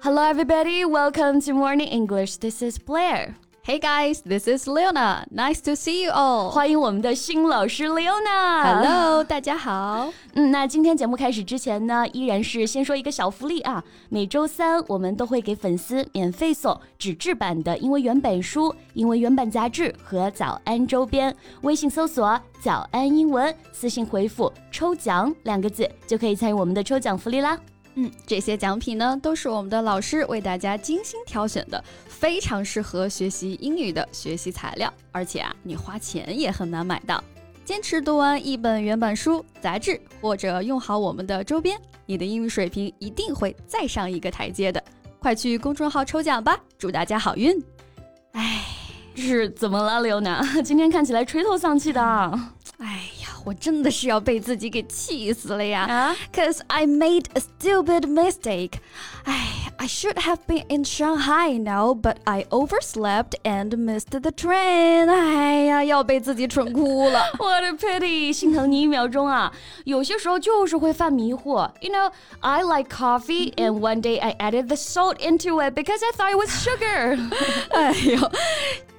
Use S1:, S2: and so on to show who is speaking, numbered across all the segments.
S1: Hello, everybody. Welcome to Morning English. This is Blair.
S2: Hey guys, this is Leona. Nice to see you all.
S1: 欢迎我们的新老师 Leona。
S2: Hello，大家好。
S1: 嗯，那今天节目开始之前呢，依然是先说一个小福利啊。每周三我们都会给粉丝免费送纸质版的英文原版书、英文原版杂志和早安周边。微信搜索“早安英文”，私信回复“抽奖”两个字，就可以参与我们的抽奖福利啦。
S2: 嗯，这些奖品呢，都是我们的老师为大家精心挑选的，非常适合学习英语的学习材料，而且啊，你花钱也很难买到。坚持读完一本原版书、杂志，或者用好我们的周边，你的英语水平一定会再上一个台阶的。快去公众号抽奖吧，祝大家好运！
S1: 哎，是怎么了，Leona？今天看起来垂头丧气的。
S2: 哎呀，我真的是要被自己给气死了呀！
S1: 啊
S2: Cause I made a stupid mistake. I I should have been in Shanghai now, but I overslept and missed the train. 哎呀，要被自己蠢哭了。
S1: What a pity！心疼你一秒钟啊！有些时候就是会犯迷惑。You know, I like coffee, and one day I added the salt into it because I thought it was sugar.
S2: 哎呦，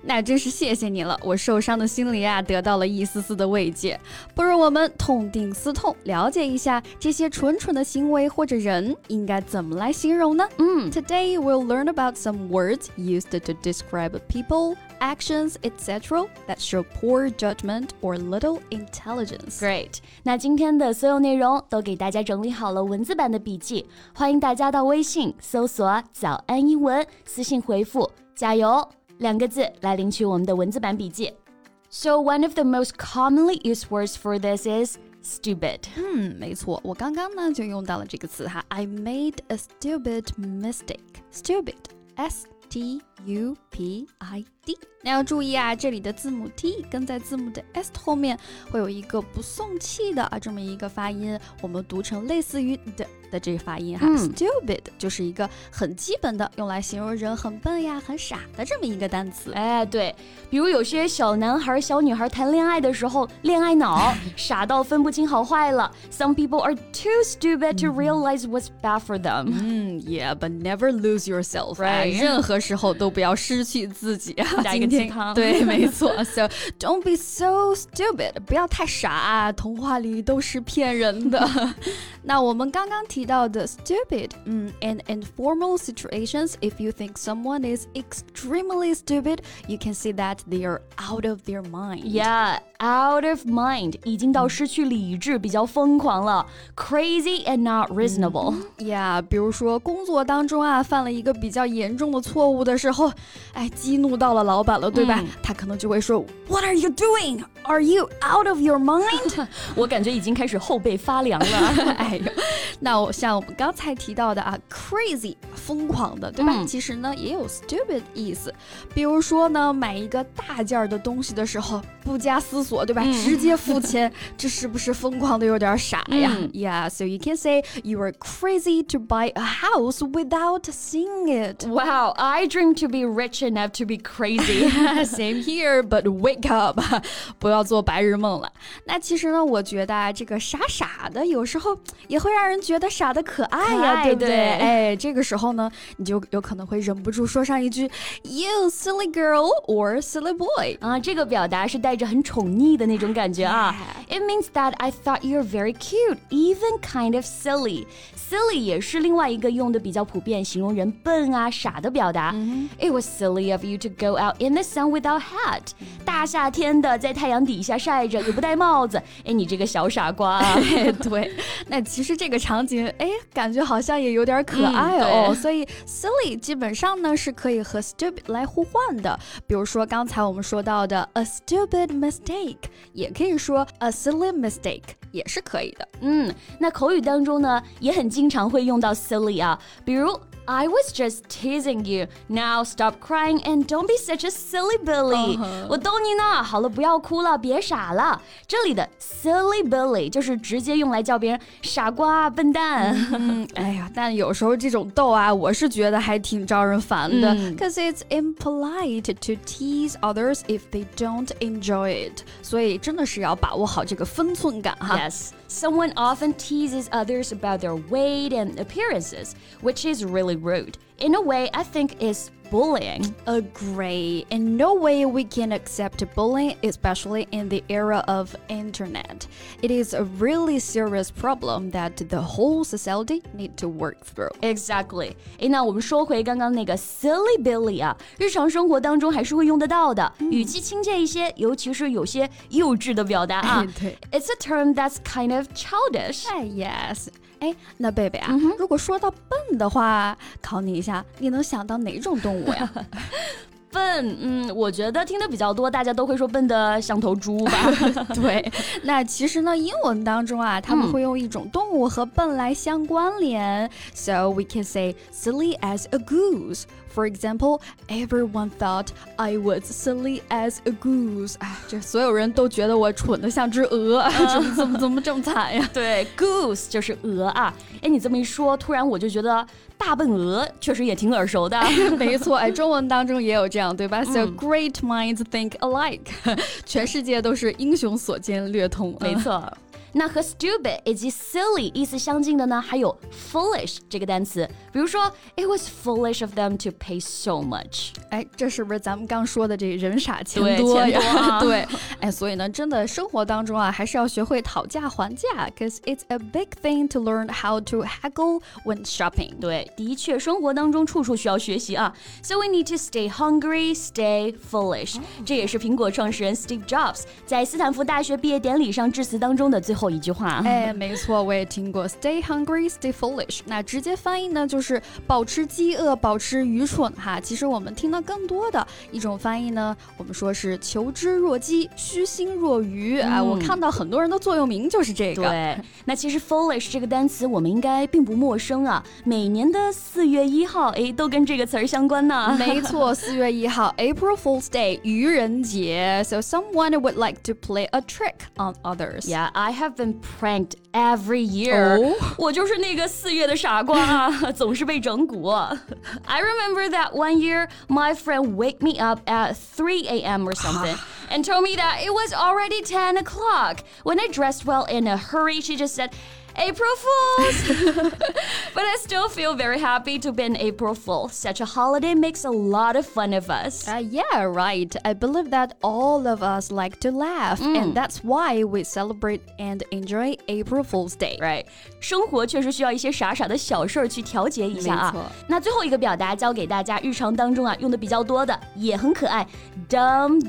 S2: 那真是谢谢你了，我受伤的心灵啊得到了一丝丝的慰藉。 不如我们痛定思痛，了解一下这些蠢蠢的行为或者人应该怎么来形容呢？
S1: 嗯
S2: Today we'll learn about some words used to describe people, actions, etc. that show poor judgment or little intelligence.
S1: Great！那今天的所有内容都给大家整理好了文字版的笔记，欢迎大家到微信搜索“早安英文”，私信回复“加油”两个字来领取我们的文字版笔记。So one of the most commonly used words for this is stupid.
S2: 嗯，没错，我刚刚呢就用到了这个词哈，I made a stupid mistake. Stupid, S T U P I D。那要注意啊，这里的字母 T 跟在字母的 S 后面会有一个不送气的啊这么一个发音，我们读成类似于的的这个发音哈。
S1: 嗯
S2: Stupid 就是一个很基本的用来形容人很笨呀、很傻的这么一个单词。
S1: 哎，对，比如有些小男孩、小女孩谈恋爱的时候，恋爱脑，傻到分不清好坏了。Some people are too stupid to realize what's bad for them.
S2: 嗯，Yeah，but never lose yourself，、
S1: Right
S2: 哎任何时候都不要失去自己啊。
S1: 加一个
S2: 今天
S1: 鸡汤
S2: 对，没错。So don't be so stupid，不要太傻啊，童话里都是骗人的。那我们刚刚提到的 stupid，嗯，in informal situations, if you think someone is extremely stupid, you can say that they are out of their mind.
S1: Yeah, out of mind，已经到失去理智，比较疯狂了，crazy and not reasonable。
S2: 呀比如说工作当中啊，犯了一个比较严重的错误的时候， 哎，激怒到了老板了，对吧？
S1: 嗯
S2: 他可能就会说，What are you doing? Are you out of your mind?
S1: 我感觉已经开始后背发凉了。
S2: 哎呦，那我像我们刚才提到的啊，crazy 疯狂的，对吧？
S1: 嗯
S2: 其实呢也有 stupid 意思，比如说呢，买一个大件儿的东西的时候，不加思索，对吧？
S1: 嗯
S2: 直接付钱，这是不是疯狂的有点傻呀、
S1: 嗯
S2: y e a h so you can say you are crazy to buy a house without seeing it.
S1: Wow, I dream to be rich enough to be crazy.
S2: Same here, but wake up，不要做白日梦了。那其实呢，我觉得啊，这个傻傻的，有时候也会让人觉得傻的可爱呀，
S1: 可爱
S2: 对不对？
S1: 对
S2: 哎，这个时候呢，你就有可能会忍不住说上一句 “You silly girl” or “silly boy”。
S1: 啊，这个表达是带着很宠溺的那种感觉啊。It means that I thought you're very cute, even kind of silly. Silly 也是另外一个用的比较普遍，形容人笨啊、傻的表达。 It was silly of you to go out in the sun without hat. 大夏天的在太阳底下晒着，又不戴帽子。哎，你这个小傻瓜
S2: 对，那其实这个场景，哎，感觉好像也有点可爱
S1: 嗯
S2: 哦。
S1: 对
S2: 所以 silly 基本上呢是可以和 stupid 来互换的。比如说刚才我们说到的 a stupid mistake，也可以说 a silly mistake，也是可以的。
S1: 嗯，那口语当中呢，也很经常会用到 silly 啊，比如 I was just teasing you. Now stop crying and don't be such a silly Billy. 我逗你呢，好了，不要哭了，别傻了。这里的 silly Billy 就是直接用来叫别人傻瓜、笨蛋。
S2: 嗯，哎呀，但有时候这种逗啊，我是觉得还挺招人烦的
S1: 嗯，
S2: cause it's impolite to tease others if they don't enjoy it。所以真的是要把握好这个分寸感哈。
S1: Yes, someone often teases others about their weight and appearances, which is really rude in a way, I think is bullying.
S2: Agree. In no way we can accept bullying, especially in the era of internet. It is a really serious problem that the whole society need to work through.
S1: Exactly. 诶，那我们说回刚刚那个 silly Billy 啊，日常生活当中还是会用得到的，语气亲切一些，尤其是有些幼稚的表达啊。
S2: 对，
S1: It's a term that's kind of childish.
S2: 哎，yes。 哎，那贝贝啊，如果说到笨的话，考你一下，你能想到哪种动物呀？
S1: 笨，嗯，我觉得听的比较多，大家都会说笨的像头猪吧？
S2: 对，那其实呢，英文当中啊，他们会用一种动物和笨来相关联，so we can say silly as a goose。For example, everyone thought I was silly as a goose。哎，这所有人都觉得我蠢的像只鹅，怎么怎么怎么这么惨呀？
S1: 对，goose 就是鹅啊。哎，你这么一说，突然我就觉得大笨鹅确实也挺耳熟的。
S2: 没错，哎，中文当中也有这样，对吧？So great minds think alike，全世界都是英雄所见略同。
S1: 没错。那和 stupid 以及 silly 意思相近的呢，还有 foolish 这个单词。比如说，It was foolish of them to pay so much。
S2: 哎，这是不是咱们刚说的这人傻钱多呀？对，哎，所以呢，真的生活当中啊，还是要学会讨价还价，cause it's a big thing to learn how to haggle when shopping。
S1: 对，的确，生活当中处处需要学习啊。So we need to stay hungry, stay foolish。这也是苹果创始人 Steve Jobs 在斯坦福大学毕业典礼上致辞当中的最 后一句话。
S2: 哎，没错，我也听过 “stay hungry, stay foolish”。那直接翻译呢，就是保持饥饿，保持愚蠢。哈，其实我们听到更多的一种翻译呢，我们说是求知若饥，虚心若愚。啊，我看到很多人的座右铭就是这个。
S1: 对，那其实 “foolish” 这个单词我们应该并不陌生啊。每年的四月一号，哎，都跟这个词儿相关呢。
S2: 没错，四月一号，April Fool's Day，愚人节。So someone would like to play a trick on others.
S1: Yeah, I have been pranked every year.
S2: Oh.
S1: 我就是那个四月的傻瓜啊，总是被整蛊。I remember that one year, my friend wake me up at 3 a.m. or something and told me that it was already 10 o'clock. When I dressed well in a hurry, she just said. April Fools! but I still feel very happy to be an April Fool. Such a holiday makes a lot of fun of us.
S2: Uh, yeah, right. I believe that all of us like to laugh, and that's why we celebrate and enjoy April Fool's Day.
S1: Right. 生活确实需要一些傻傻的小事儿去调节一下啊。
S2: 没错
S1: 那最后一个表达教给大家，日常当中啊用的比较多的，也很可爱，dumb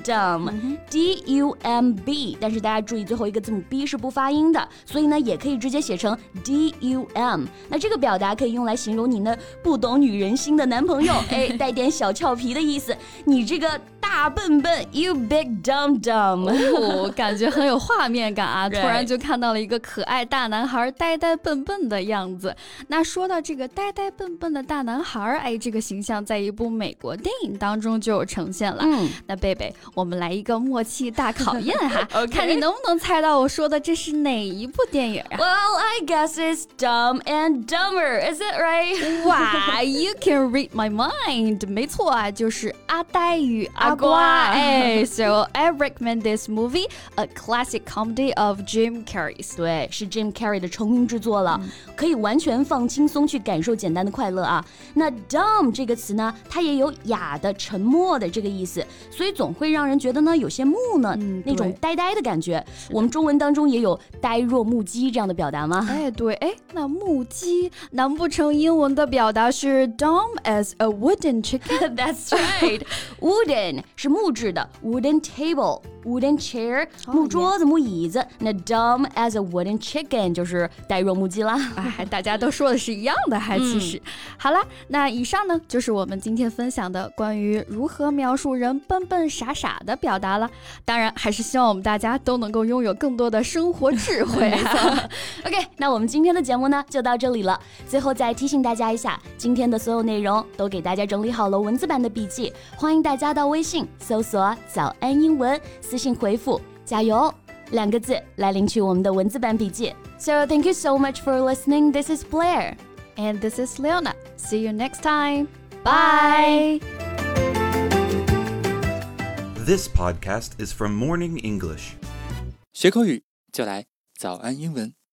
S1: D U M B，但是大家注意最后一个字母 b 是不发音的，所以呢也可以直接写成 d u m。那这个表达可以用来形容你那不懂女人心的男朋友，哎，带点小俏皮的意思。你这个大笨笨，you big dumb dumb。
S2: 哦，感觉很有画面感啊！突然就看到了一个可爱大男孩呆呆笨笨的样子。那说到这个呆呆笨笨的大男孩，哎，这个形象在一部美国电影当中就有呈现了。
S1: 嗯，
S2: 那贝贝，我们来一个默契大考验哈，看你能不能猜到我说的这是哪一部电影啊
S1: ？Well, I guess it's Dumb and Dumber, is it right?
S2: 哇 you can read my mind。没错啊，就是阿呆与阿
S1: 瓜。瓜
S2: 瓜。哎，So I recommend this movie, a classic comedy of Jim Carrey's。
S1: 对，是 Jim Carrey 的成名之作了，可以完全放轻松去感受简单的快乐啊。那 dumb 这个词呢，它也有哑的、沉默的这个意思，所以总会让人觉得呢有些木讷，
S2: 嗯
S1: 那种
S2: 对
S1: 呆呆的感觉。我们中文当中也有呆若木鸡这样的表达吗？
S2: 哎，对，哎，那木鸡，难不成英文的表达是 dumb as a wooden chicken？
S1: That's right. Wooden 是木质的，wooden table, Wooden chair，木桌子、木椅子。那 dumb as a wooden chicken 就是呆若木鸡啦。
S2: 哎，大家都说的是一样的，还其实。好啦，那以上呢就是我们今天分享的关于如何描述人笨笨傻傻的表达了。当然，还是希望我们大家都能够拥有更多的生活 智慧。
S1: OK，那我们今天的节目呢就到这里了。最后再提醒大家一下，今天的所有内容都给大家整理好了文字版的笔记，欢迎大家到微信搜索“早安英文”，私信回复“加油”两个字来领取我们的文字版笔记。So thank you so much for listening. This is Blair.
S2: And this is Leona. See you next time.
S1: Bye.
S3: This podcast is from Morning English.
S4: 学口语就来早安英文。